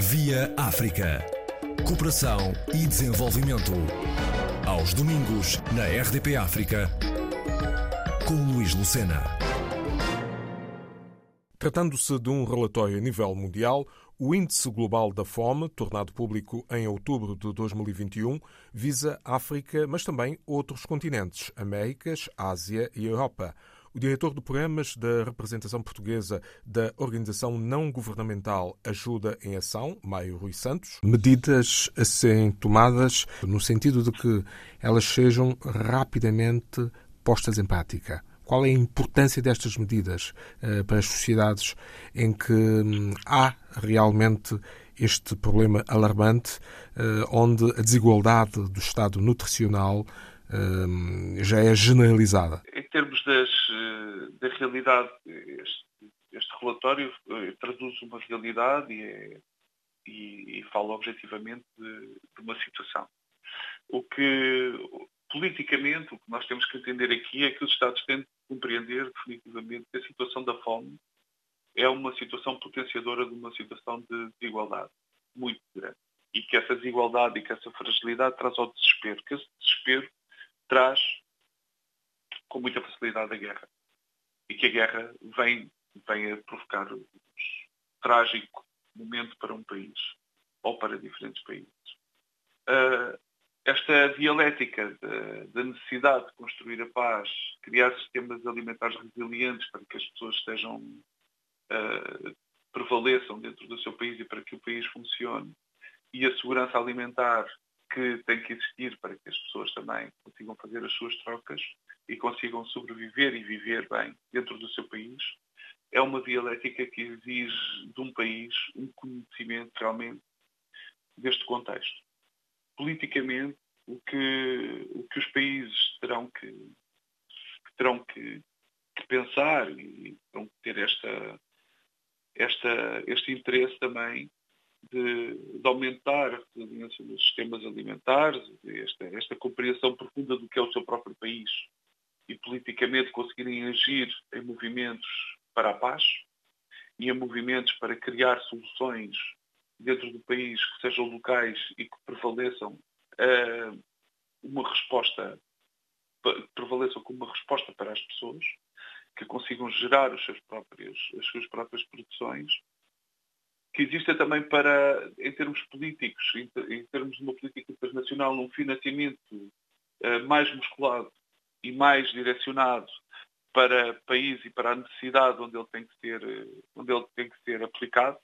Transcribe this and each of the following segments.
Via África. Cooperação e desenvolvimento. Aos domingos, na RDP África, com Luís Lucena. Tratando-se de um relatório a nível mundial, o Índice Global da Fome, tornado público em outubro de 2021, visa África, mas também outros continentes, Américas, Ásia e Europa. O diretor de programas da representação portuguesa da organização não governamental Ajuda em Ação, Maio Rui Santos, medidas a serem tomadas no sentido de que elas sejam rapidamente postas em prática. Qual é a importância destas medidas uh, para as sociedades em que um, há realmente este problema alarmante, uh, onde a desigualdade do estado nutricional uh, já é generalizada? Em termos das, da realidade, este, este relatório traduz uma realidade e, é, e, e fala objetivamente de, de uma situação. O que politicamente, o que nós temos que entender aqui é que os Estados têm de compreender definitivamente que a situação da fome é uma situação potenciadora de uma situação de desigualdade muito grande. E que essa desigualdade e que essa fragilidade traz ao desespero. Que esse desespero traz com muita facilidade a guerra. E que a guerra vem, vem a provocar um trágico momento para um país ou para diferentes países. Uh, esta dialética da necessidade de construir a paz, criar sistemas alimentares resilientes para que as pessoas estejam, uh, prevaleçam dentro do seu país e para que o país funcione, e a segurança alimentar que tem que existir para que as pessoas também consigam fazer as suas trocas e consigam sobreviver e viver bem dentro do seu país, é uma dialética que exige de um país um conhecimento realmente deste contexto. Politicamente o que, o que os países terão que, que terão que, que, pensar e terão que ter esta, esta, este interesse também de, de aumentar a resiliência dos sistemas alimentares, esta, esta compreensão profunda do que é o seu próprio país e politicamente conseguirem agir em movimentos para a paz e em movimentos para criar soluções dentro do país que sejam locais e que prevaleçam uh, uma resposta, prevaleçam como uma resposta para as pessoas, que consigam gerar os seus próprios, as suas próprias produções, que exista também para, em termos políticos, em, termos de uma política internacional, um financiamento uh, mais musculado e mais direcionado para o país e para a necessidade onde ele tem que ser, onde ele tem que ser aplicado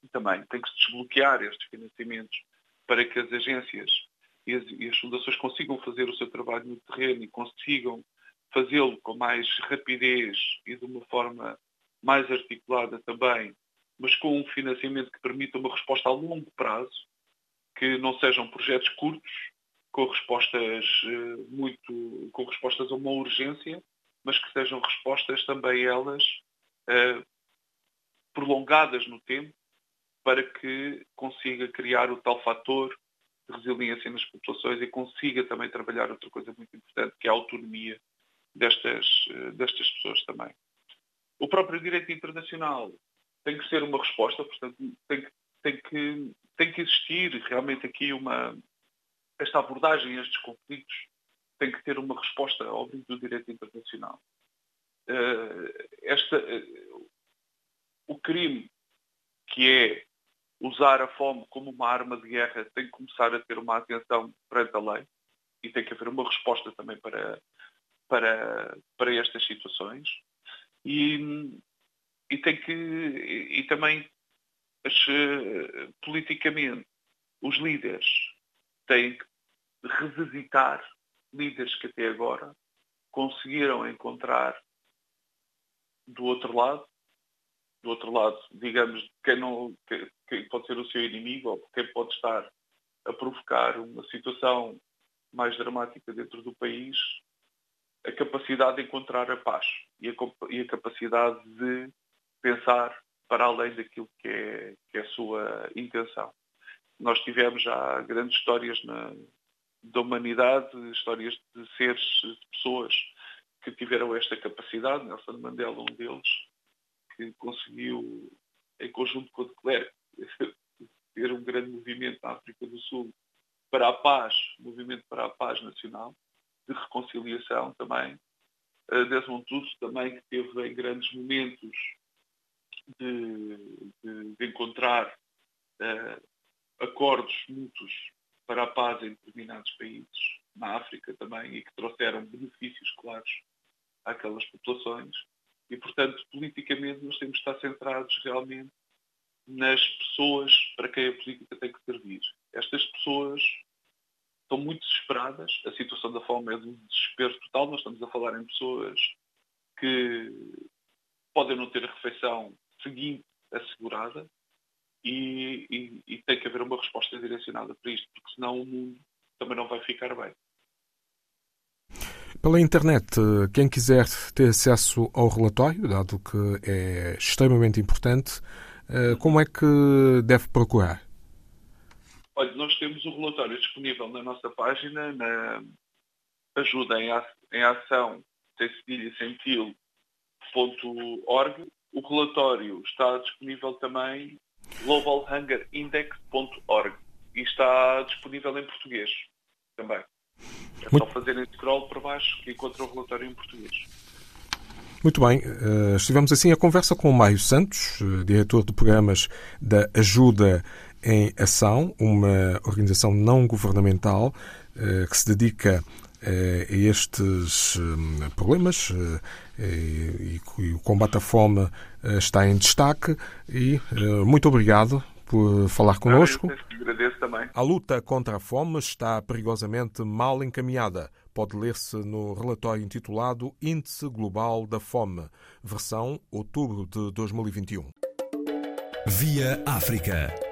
e também tem que se desbloquear estes financiamentos para que as agências e as, e as fundações consigam fazer o seu trabalho no terreno e consigam fazê-lo com mais rapidez e de uma forma mais articulada também, mas com um financiamento que permita uma resposta a longo prazo, que não sejam projetos curtos, com respostas eh, muito, com respostas a uma urgência, mas que sejam respostas também elas eh, prolongadas no tempo para que consiga criar o tal fator de resiliência nas populações e consiga também trabalhar outra coisa muito importante, que é a autonomia destas, eh, destas pessoas também. O próprio direito internacional tem que ser uma resposta, portanto, tem que, tem que, tem que existir realmente aqui uma. Esta abordagem a estes conflitos tem que ter uma resposta ao do direito internacional. Uh, esta, uh, o crime que é usar a fome como uma arma de guerra tem que começar a ter uma atenção perante a lei e tem que haver uma resposta também para, para, para estas situações. E, e tem que e, e também as, politicamente os líderes têm que revisitar líderes que até agora conseguiram encontrar do outro lado do outro lado, digamos, quem, não, quem pode ser o seu inimigo ou quem pode estar a provocar uma situação mais dramática dentro do país, a capacidade de encontrar a paz e a, e a capacidade de pensar para além daquilo que é, que é a sua intenção. Nós tivemos já grandes histórias na, da humanidade, histórias de seres, de pessoas que tiveram esta capacidade, Nelson Mandela um deles, que conseguiu, em conjunto com o de Klerk, ter um grande movimento na África do Sul para a paz, movimento para a paz nacional, de reconciliação também. Uh, Desmond Tutu também que teve em grandes momentos de, de, de encontrar uh, acordos mútuos para a paz em determinados países, na África também, e que trouxeram benefícios claros àquelas populações. E, portanto, politicamente, nós temos de estar centrados realmente nas pessoas para quem a política tem que servir. Estas pessoas estão muito desesperadas, a situação da fome é de um desespero total, nós estamos a falar em pessoas que podem não ter refeição seguinte assegurada e, e, e tem que haver uma resposta direcionada para isto, porque senão o mundo também não vai ficar bem. Pela internet, quem quiser ter acesso ao relatório, dado que é extremamente importante, eh, como é que deve procurar? Olha, nós temos o relatório disponível na nossa página, na ajuda em ação, sem cedilha, sem org. O relatório está disponível também globalhungerindex.org e está disponível em português também. É Muito... só fazerem scroll para baixo que encontram o relatório em português. Muito bem, uh, estivemos assim a conversa com o Mário Santos, uh, diretor de programas da Ajuda em Ação, uma organização não governamental uh, que se dedica estes problemas e, e, o combate à fome está em destaque e muito obrigado por falar connosco. Agradeço também. A luta contra a fome está perigosamente mal encaminhada pode ler-se no relatório intitulado Índice Global da Fome, versão outubro de 2021. Via África.